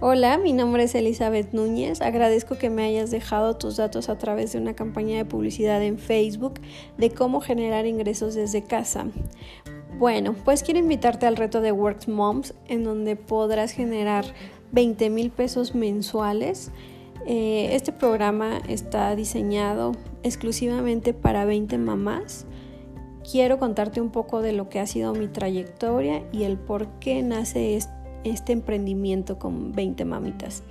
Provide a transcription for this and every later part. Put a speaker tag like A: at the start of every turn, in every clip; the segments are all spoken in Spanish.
A: Hola, mi nombre es Elizabeth Núñez. Agradezco que me hayas dejado tus datos a través de una campaña de publicidad en Facebook de cómo generar ingresos desde casa. Bueno, pues quiero invitarte al reto de Works Moms, en donde podrás generar 20 mil pesos mensuales. Eh, este programa está diseñado exclusivamente para 20 mamás. Quiero contarte un poco de lo que ha sido mi trayectoria y el por qué nace este este emprendimiento con 20 mamitas.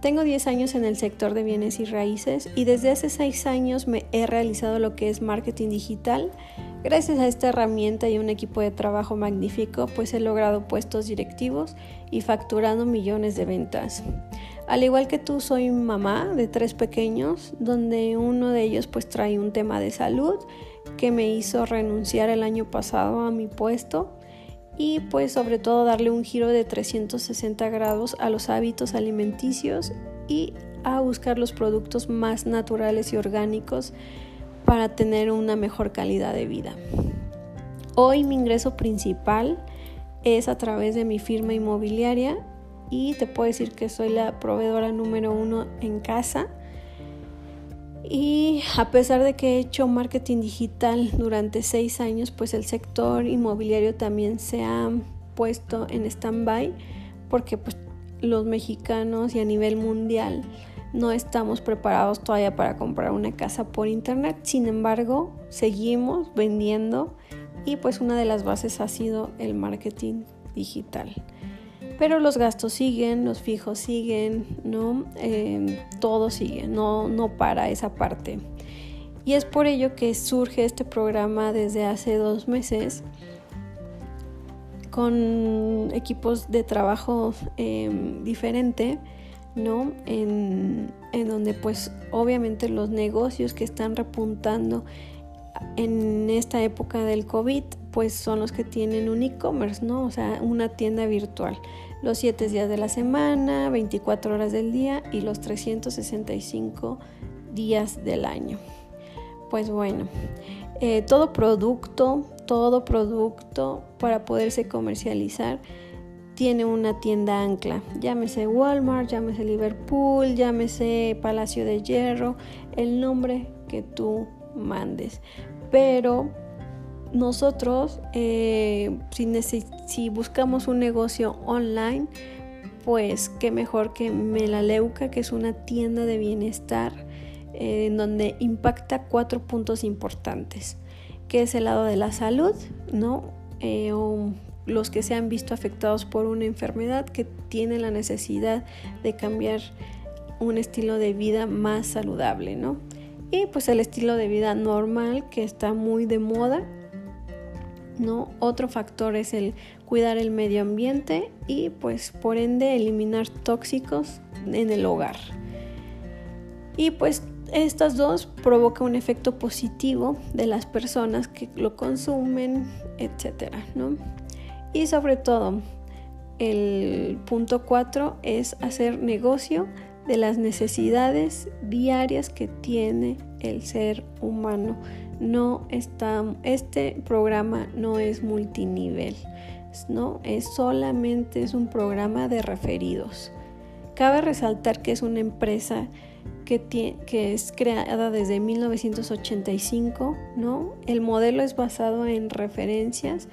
A: Tengo 10 años en el sector de bienes y raíces y desde hace 6 años me he realizado lo que es marketing digital. Gracias a esta herramienta y un equipo de trabajo magnífico, pues he logrado puestos directivos y facturando millones de ventas. Al igual que tú, soy mamá de tres pequeños, donde uno de ellos pues trae un tema de salud que me hizo renunciar el año pasado a mi puesto y pues sobre todo darle un giro de 360 grados a los hábitos alimenticios y a buscar los productos más naturales y orgánicos para tener una mejor calidad de vida. Hoy mi ingreso principal es a través de mi firma inmobiliaria y te puedo decir que soy la proveedora número uno en casa y a pesar de que he hecho marketing digital durante seis años, pues el sector inmobiliario también se ha puesto en stand-by porque pues, los mexicanos y a nivel mundial no estamos preparados todavía para comprar una casa por internet. Sin embargo, seguimos vendiendo y pues una de las bases ha sido el marketing digital pero los gastos siguen, los fijos siguen, ¿no? Em, todo sigue, no, no para esa parte. Y es por ello que surge este programa desde hace dos meses con equipos de trabajo eh, diferente, ¿no? En, en donde pues obviamente los negocios que están repuntando en esta época del COVID pues son los que tienen un e-commerce, ¿no? O sea, una tienda virtual los 7 días de la semana, 24 horas del día y los 365 días del año. Pues bueno, eh, todo producto, todo producto para poderse comercializar tiene una tienda ancla. Llámese Walmart, llámese Liverpool, llámese Palacio de Hierro, el nombre que tú mandes. Pero nosotros, eh, si, buscamos un negocio online, pues qué mejor que Melaleuca, que es una tienda de bienestar eh, en donde impacta cuatro puntos importantes, que es el lado de la salud, ¿no? Eh, o los que se han visto afectados por una enfermedad que tienen la necesidad de cambiar un estilo de vida más saludable, ¿no? Y pues el estilo de vida normal que está muy de moda ¿no? Otro factor es el cuidar el medio ambiente y pues por ende eliminar tóxicos en el hogar. Y pues estas dos provocan un efecto positivo de las personas que lo consumen, etcétera, ¿no? Y sobre todo, el punto 4 es hacer negocio de las necesidades diarias que tiene el ser humano no está, este programa no es multinivel, no, es solamente es un programa de referidos. Cabe resaltar que es una empresa que, que es creada desde 1985, ¿no? El modelo es basado en referencias,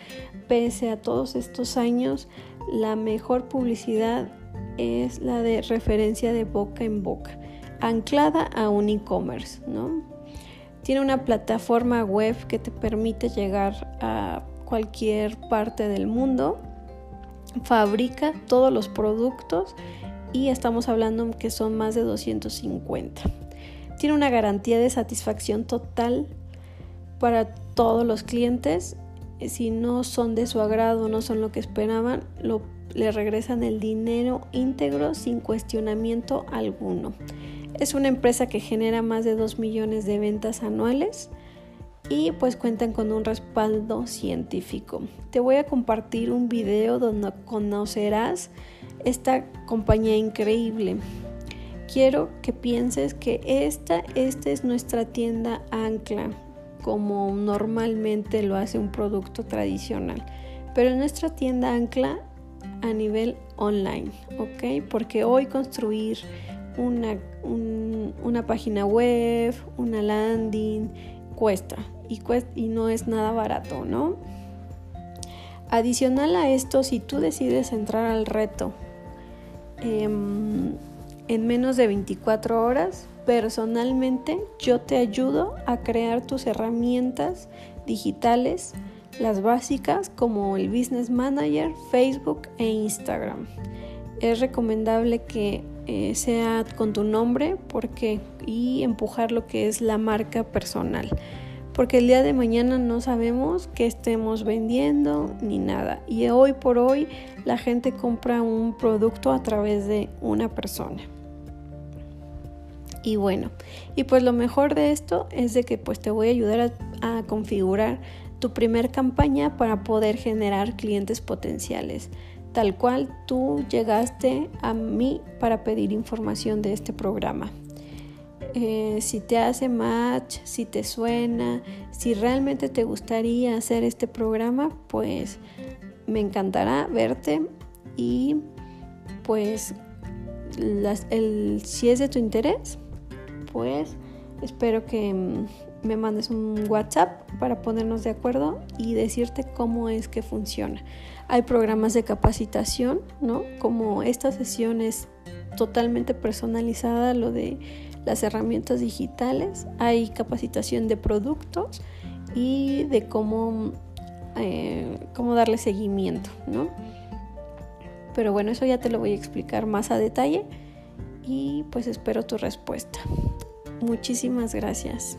A: pese a todos estos años, la mejor publicidad es la de referencia de boca en boca, anclada a un e-commerce, ¿no? Tiene una plataforma web que te permite llegar a cualquier parte del mundo. Fabrica todos los productos y estamos hablando que son más de 250. Tiene una garantía de satisfacción total para todos los clientes. Si no son de su agrado, no son lo que esperaban, le regresan el dinero íntegro sin cuestionamiento alguno. Es una empresa que genera más de 2 millones de ventas anuales y pues cuentan con un respaldo científico. Te voy a compartir un video donde conocerás esta compañía increíble. Quiero que pienses que esta, esta es nuestra tienda ancla, como normalmente lo hace un producto tradicional. Pero nuestra tienda ancla a nivel online, ¿ok? Porque hoy construir una, una página web, una landing, cuesta y, y no es nada barato, ¿no? Adicional a esto, si tú decides entrar al reto em, en menos de 24 horas, personalmente yo te ayudo a crear tus herramientas digitales, las básicas como el Business Manager, Facebook e Instagram. Es recomendable que eh, sea con tu nombre porque y empujar lo que es la marca personal. Porque el día de mañana no sabemos qué estemos vendiendo ni nada. Y hoy por hoy la gente compra un producto a través de una persona y bueno y pues lo mejor de esto es de que pues te voy a ayudar a, configurar tu primer campaña para poder generar clientes potenciales tal cual tú llegaste a mí para pedir información de este programa. Eh, si te hace match, si te suena, si realmente te gustaría hacer este programa, pues me encantará verte y pues si es de tu interés, espero que me mandes un WhatsApp para ponernos de acuerdo y decirte cómo es que funciona. Hay programas de capacitación, ¿no? Como esta sesión es totalmente personalizada, lo de las herramientas digitales, hay capacitación de productos y de cómo, eh, cómo darle seguimiento, ¿no? Pero bueno, eso ya te lo voy a explicar más a detalle y pues espero tu respuesta. Muchísimas gracias.